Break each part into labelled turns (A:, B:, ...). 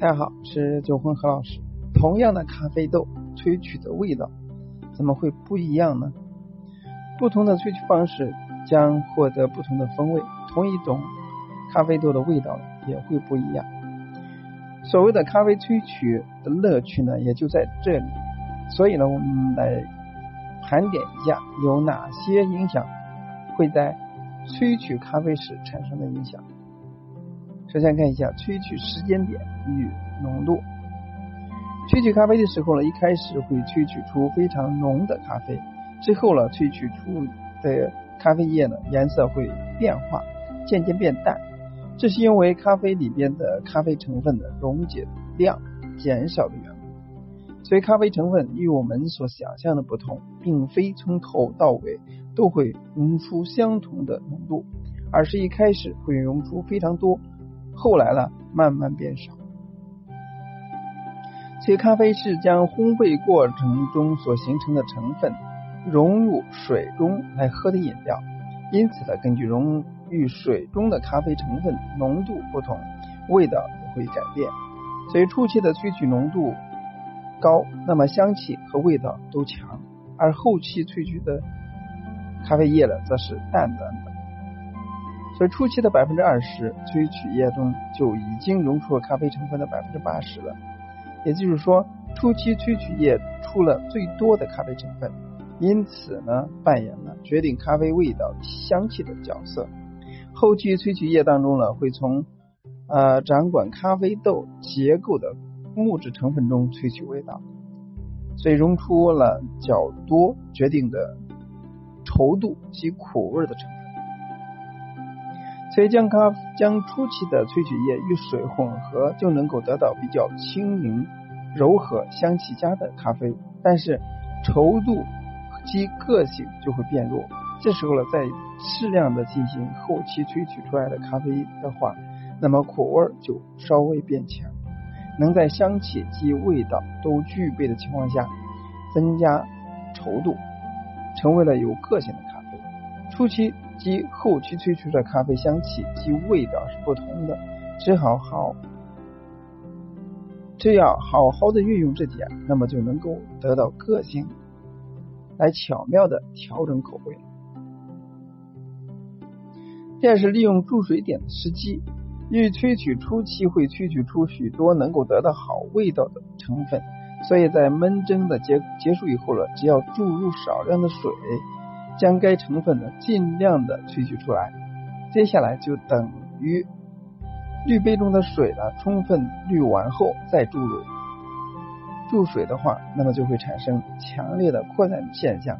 A: 大家好，是九混何老师。同样的咖啡豆萃取的味道怎么会不一样呢？不同的萃取方式将获得不同的风味，同一种咖啡豆的味道也会不一样。所谓的咖啡萃取的乐趣呢，也就在这里。所以呢，我们来盘点一下有哪些影响会在萃取咖啡时产生的影响。首先看一下萃取时间点与浓度。萃取咖啡的时候呢，一开始会萃取出非常浓的咖啡，之后呢，萃取出的咖啡液呢颜色会变化，渐渐变淡。这是因为咖啡里边的咖啡成分的溶解量减少的缘故。所以咖啡成分与我们所想象的不同，并非从头到尾都会溶出相同的浓度，而是一开始会溶出非常多。后来呢，慢慢变少。所以，咖啡是将烘焙过程中所形成的成分融入水中来喝的饮料。因此呢，根据溶于水中的咖啡成分浓度不同，味道也会改变。所以，初期的萃取浓度高，那么香气和味道都强；而后期萃取的咖啡液呢，则是淡淡的。所以初期的百分之二十萃取液中就已经溶出了咖啡成分的百分之八十了，也就是说，初期萃取液出了最多的咖啡成分，因此呢，扮演了决定咖啡味道香气的角色。后期萃取液当中呢，会从呃掌管咖啡豆结构的木质成分中萃取味道，所以溶出了较多决定的稠度及苦味的成分。所以将咖将初期的萃取液与水混合，就能够得到比较轻盈、柔和、香气佳的咖啡。但是稠度及个性就会变弱。这时候呢，再适量的进行后期萃取出来的咖啡的话，那么苦味就稍微变强，能在香气及味道都具备的情况下，增加稠度，成为了有个性的咖啡。初期。及后期萃取的咖啡香气及味道是不同的，只好好，只要好好的运用这点，那么就能够得到个性，来巧妙的调整口味。第二是利用注水点的时机，因为萃取初期会萃取出许多能够得到好味道的成分，所以在焖蒸的结结束以后了，只要注入少量的水。将该成分呢尽量的萃取出来，接下来就等于滤杯中的水呢充分滤完后再注入注水的话，那么就会产生强烈的扩散现象，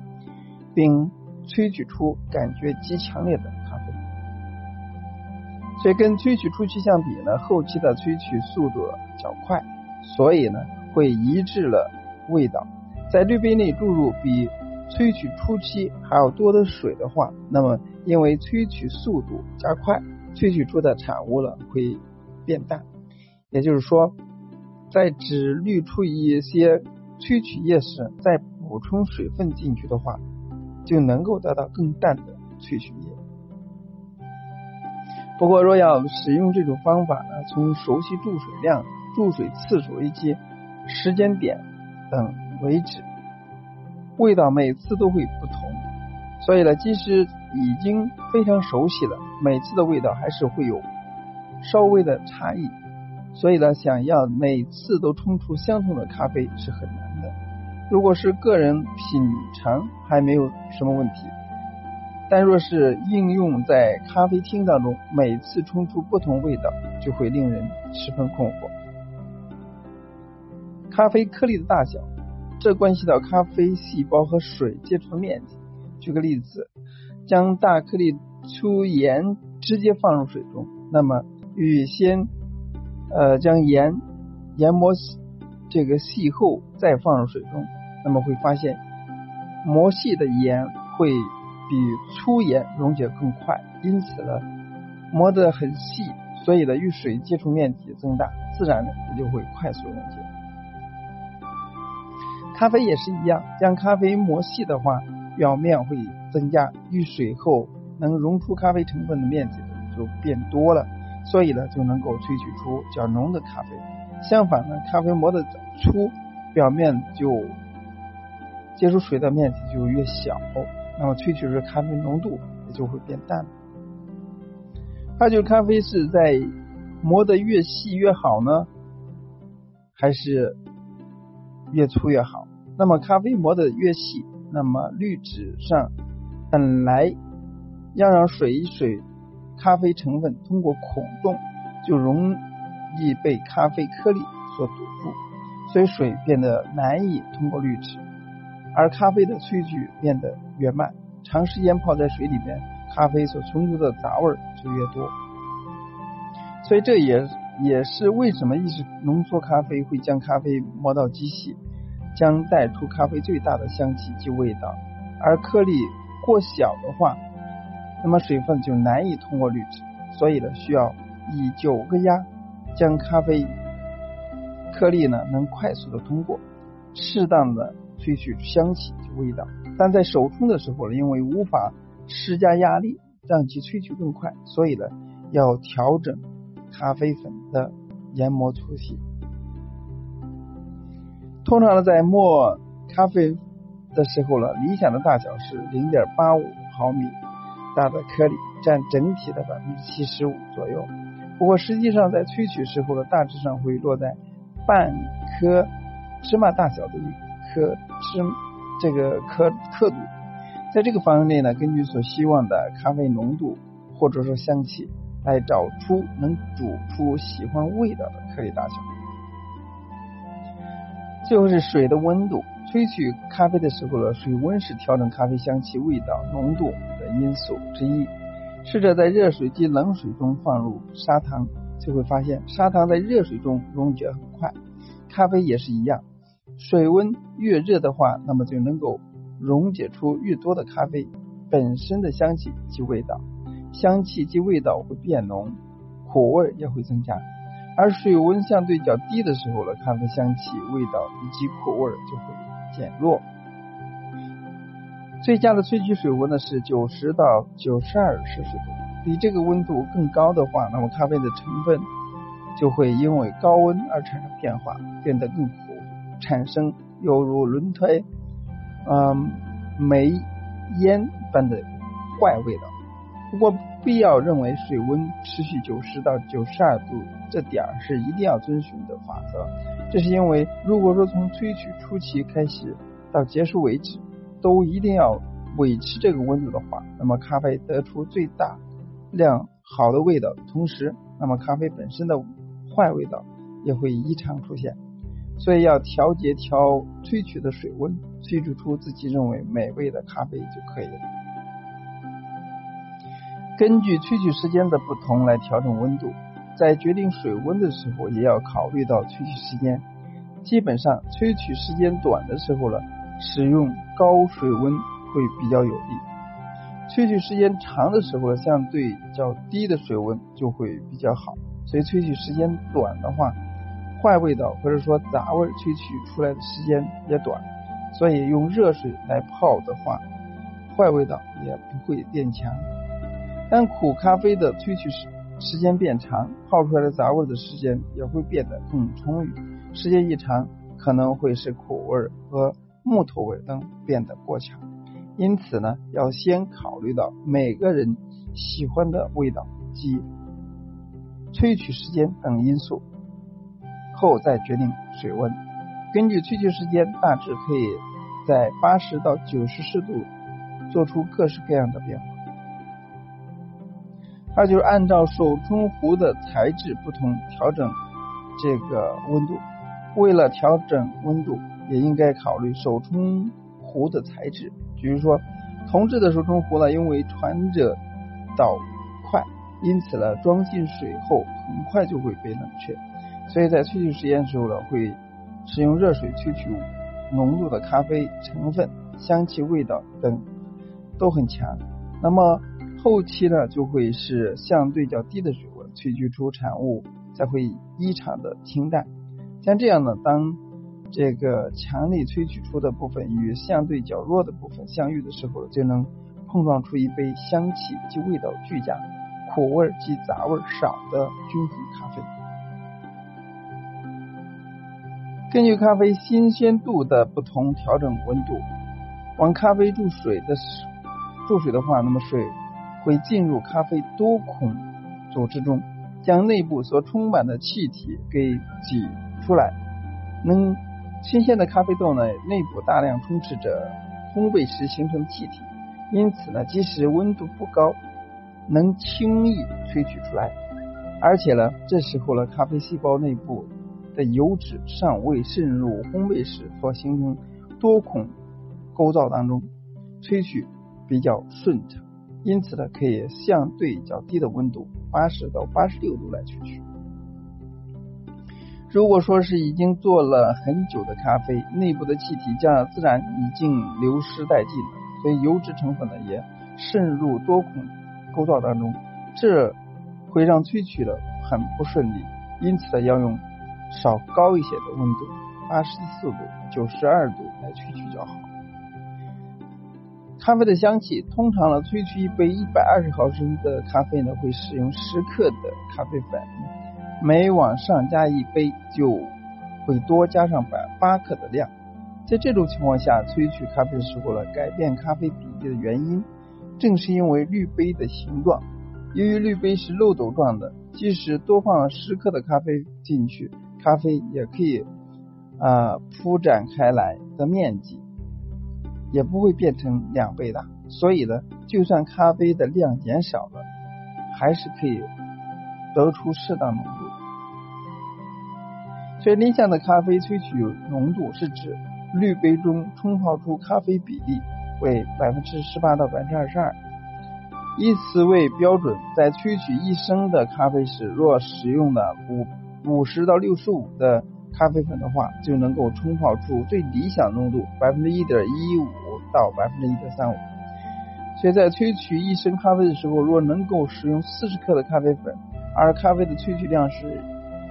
A: 并萃取出感觉极强烈的咖啡。所以跟萃取初期相比呢，后期的萃取速度较快，所以呢会抑制了味道，在滤杯内注入比。萃取初期还要多的水的话，那么因为萃取速度加快，萃取出的产物了会变淡。也就是说，在只滤出一些萃取液时，再补充水分进去的话，就能够得到更淡的萃取液。不过，若要使用这种方法呢，从熟悉注水量、注水次数以及时间点等为止。味道每次都会不同，所以呢，即使已经非常熟悉了，每次的味道还是会有稍微的差异。所以呢，想要每次都冲出相同的咖啡是很难的。如果是个人品尝还没有什么问题，但若是应用在咖啡厅当中，每次冲出不同味道，就会令人十分困惑。咖啡颗粒的大小。这关系到咖啡细胞和水接触面积。举个例子，将大颗粒粗盐直接放入水中，那么与先呃将盐研磨这个细后再放入水中，那么会发现磨细的盐会比粗盐溶解更快，因此呢磨得很细，所以呢与水接触面积增大，自然呢也就会快速溶解。咖啡也是一样，将咖啡磨细的话，表面会增加，遇水后能溶出咖啡成分的面积就变多了，所以呢就能够萃取出较浓的咖啡。相反呢，咖啡磨得粗，表面就接触水的面积就越小，那么萃取时咖啡浓度也就会变淡。那就咖啡是在磨得越细越好呢，还是越粗越好？那么咖啡磨得越细，那么滤纸上本来要让水水咖啡成分通过孔洞，就容易被咖啡颗粒所堵住，所以水变得难以通过滤纸，而咖啡的萃取变得越慢。长时间泡在水里面，咖啡所冲出的杂味就越多。所以这也也是为什么意式浓缩咖啡会将咖啡磨到极细。将带出咖啡最大的香气及味道，而颗粒过小的话，那么水分就难以通过滤纸，所以呢，需要以九个压将咖啡颗粒呢能快速的通过，适当的萃取香气及味道。但在手冲的时候呢，因为无法施加压力让其萃取更快，所以呢，要调整咖啡粉的研磨粗细。通常呢，在磨咖啡的时候呢，理想的大小是零点八五毫米大的颗粒，占整体的百分之七十五左右。不过实际上，在萃取时候呢，大致上会落在半颗芝麻大小的一颗芝这个颗刻度。在这个范围内呢，根据所希望的咖啡浓度或者说香气，来找出能煮出喜欢味道的颗粒大小。最后是水的温度，萃取咖啡的时候呢，水温是调整咖啡香气、味道、浓度的因素之一。试着在热水及冷水中放入砂糖，就会发现砂糖在热水中溶解很快。咖啡也是一样，水温越热的话，那么就能够溶解出越多的咖啡本身的香气及味道，香气及味道会变浓，苦味也会增加。而水温相对较低的时候呢，咖啡香气、味道以及苦味就会减弱。最佳的萃取水温呢是九十到九十二摄氏度，比这个温度更高的话，那么咖啡的成分就会因为高温而产生变化，变得更苦，产生犹如轮胎嗯煤烟般的坏味道。不过，必要认为水温持续九十到九十二度，这点儿是一定要遵循的法则。这是因为，如果说从萃取初期开始到结束为止，都一定要维持这个温度的话，那么咖啡得出最大量好的味道，同时，那么咖啡本身的坏味道也会异常出现。所以，要调节调萃取的水温，萃取出自己认为美味的咖啡就可以了。根据萃取时间的不同来调整温度，在决定水温的时候，也要考虑到萃取时间。基本上，萃取时间短的时候呢，使用高水温会比较有利；萃取时间长的时候呢，相对较低的水温就会比较好。所以，萃取时间短的话，坏味道或者说杂味萃取出来的时间也短，所以用热水来泡的话，坏味道也不会变强。但苦咖啡的萃取时时间变长，泡出来的杂味的时间也会变得更充裕。时间一长，可能会使苦味和木头味等变得过强。因此呢，要先考虑到每个人喜欢的味道及萃取时间等因素，后再决定水温。根据萃取时间，大致可以在八十到九十摄氏度做出各式各样的变化。它就是按照手冲壶的材质不同调整这个温度。为了调整温度，也应该考虑手冲壶的材质。比如说，铜制的手冲壶呢，因为传热导快，因此呢，装进水后很快就会被冷却。所以在萃取时间的时候呢，会使用热水萃取浓度的咖啡成分，香气、味道等都很强。那么后期呢，就会是相对较低的水温萃取出产物，才会异常的清淡。像这样呢，当这个强力萃取出的部分与相对较弱的部分相遇的时候，就能碰撞出一杯香气及味道俱佳、苦味及杂味少的均衡咖啡。根据咖啡新鲜度的不同调整温度。往咖啡注水的注水的话，那么水会进入咖啡多孔组织中，将内部所充满的气体给挤出来。能新鲜的咖啡豆呢，内部大量充斥着烘焙时形成气体，因此呢，即使温度不高，能轻易萃取出来。而且呢，这时候呢，咖啡细胞内部的油脂尚未渗入烘焙时所形成多孔。构造当中萃取比较顺畅，因此呢，可以相对较低的温度，八十到八十六度来萃取。如果说是已经做了很久的咖啡，内部的气体将自然已经流失殆尽了，所以油脂成分呢也渗入多孔构造当中，这会让萃取的很不顺利。因此呢，要用稍高一些的温度，八十四度、九十二度来萃取较好。咖啡的香气，通常呢，萃取一杯一百二十毫升的咖啡呢，会使用十克的咖啡粉，每往上加一杯，就会多加上百八克的量。在这种情况下，萃取咖啡的时候呢，改变咖啡比例的原因，正是因为滤杯的形状。由于滤杯是漏斗状的，即使多放十克的咖啡进去，咖啡也可以啊铺展开来的面积。也不会变成两倍大，所以呢，就算咖啡的量减少了，还是可以得出适当浓度。所以理想的咖啡萃取浓度是指滤杯中冲泡出咖啡比例为百分之十八到百分之二十二，以此为标准。在萃取一升的咖啡时，若使用了五五十到六十五的咖啡粉的话，就能够冲泡出最理想浓度百分之一点一五到百分之一点三五。所以在萃取一升咖啡的时候，若能够使用四十克的咖啡粉，而咖啡的萃取量是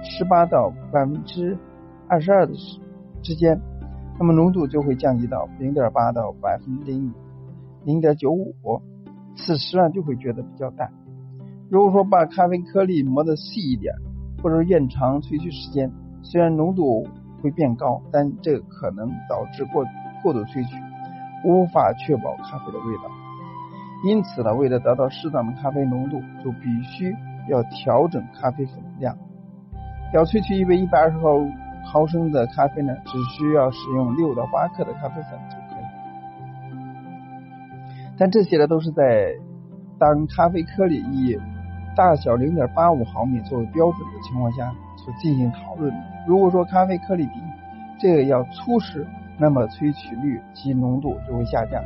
A: 十八到百分之二十二的之间，那么浓度就会降低到零点八到百分之零零点九五。此时呢，就会觉得比较淡。如果说把咖啡颗粒磨得细一点，或者延长萃取时间。虽然浓度会变高，但这可能导致过过度萃取，无法确保咖啡的味道。因此呢，为了得到适当的咖啡浓度，就必须要调整咖啡粉量。要萃取一杯一百二十毫毫升的咖啡呢，只需要使用六到八克的咖啡粉就可以。但这些呢，都是在当咖啡颗粒以大小零点八五毫米作为标准的情况下。所进行讨论。如果说咖啡颗粒比这个要粗时，那么萃取率及浓度就会下降，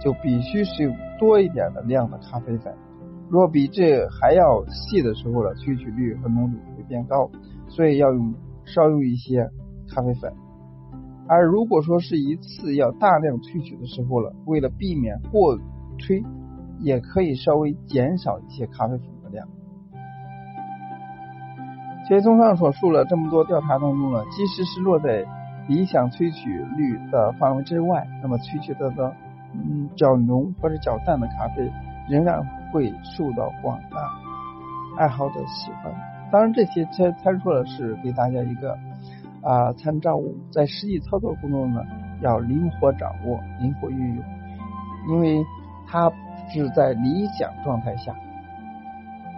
A: 就必须使用多一点的量的咖啡粉。若比这还要细的时候呢，萃取率和浓度会变高，所以要用少用一些咖啡粉。而如果说是一次要大量萃取的时候了，为了避免过萃，也可以稍微减少一些咖啡粉所以，综上所述了这么多调查当中呢，即使是落在理想萃取率的范围之外，那么萃取得的嗯较浓或者较淡的咖啡，仍然会受到广大爱好者喜欢。当然，这些参参数呢是给大家一个啊参照物，在实际操作过程中呢，要灵活掌握、灵活运用，因为它是在理想状态下。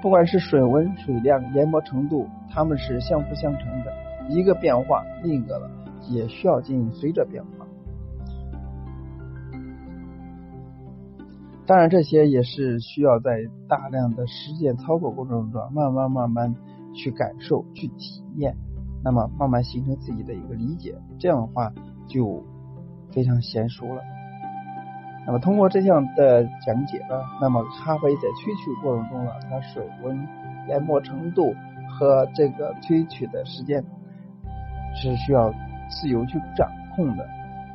A: 不管是水温、水量、研磨程度，它们是相辅相成的，一个变化，另一个了也需要进行随着变化。当然，这些也是需要在大量的实践操作过程中，慢慢慢慢去感受、去体验，那么慢慢形成自己的一个理解，这样的话就非常娴熟了。那么通过这样的讲解呢，那么咖啡在萃取过程中呢，它水温、研磨程度和这个萃取的时间是需要自由去掌控的。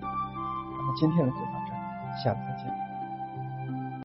A: 那么今天的就到这，下次。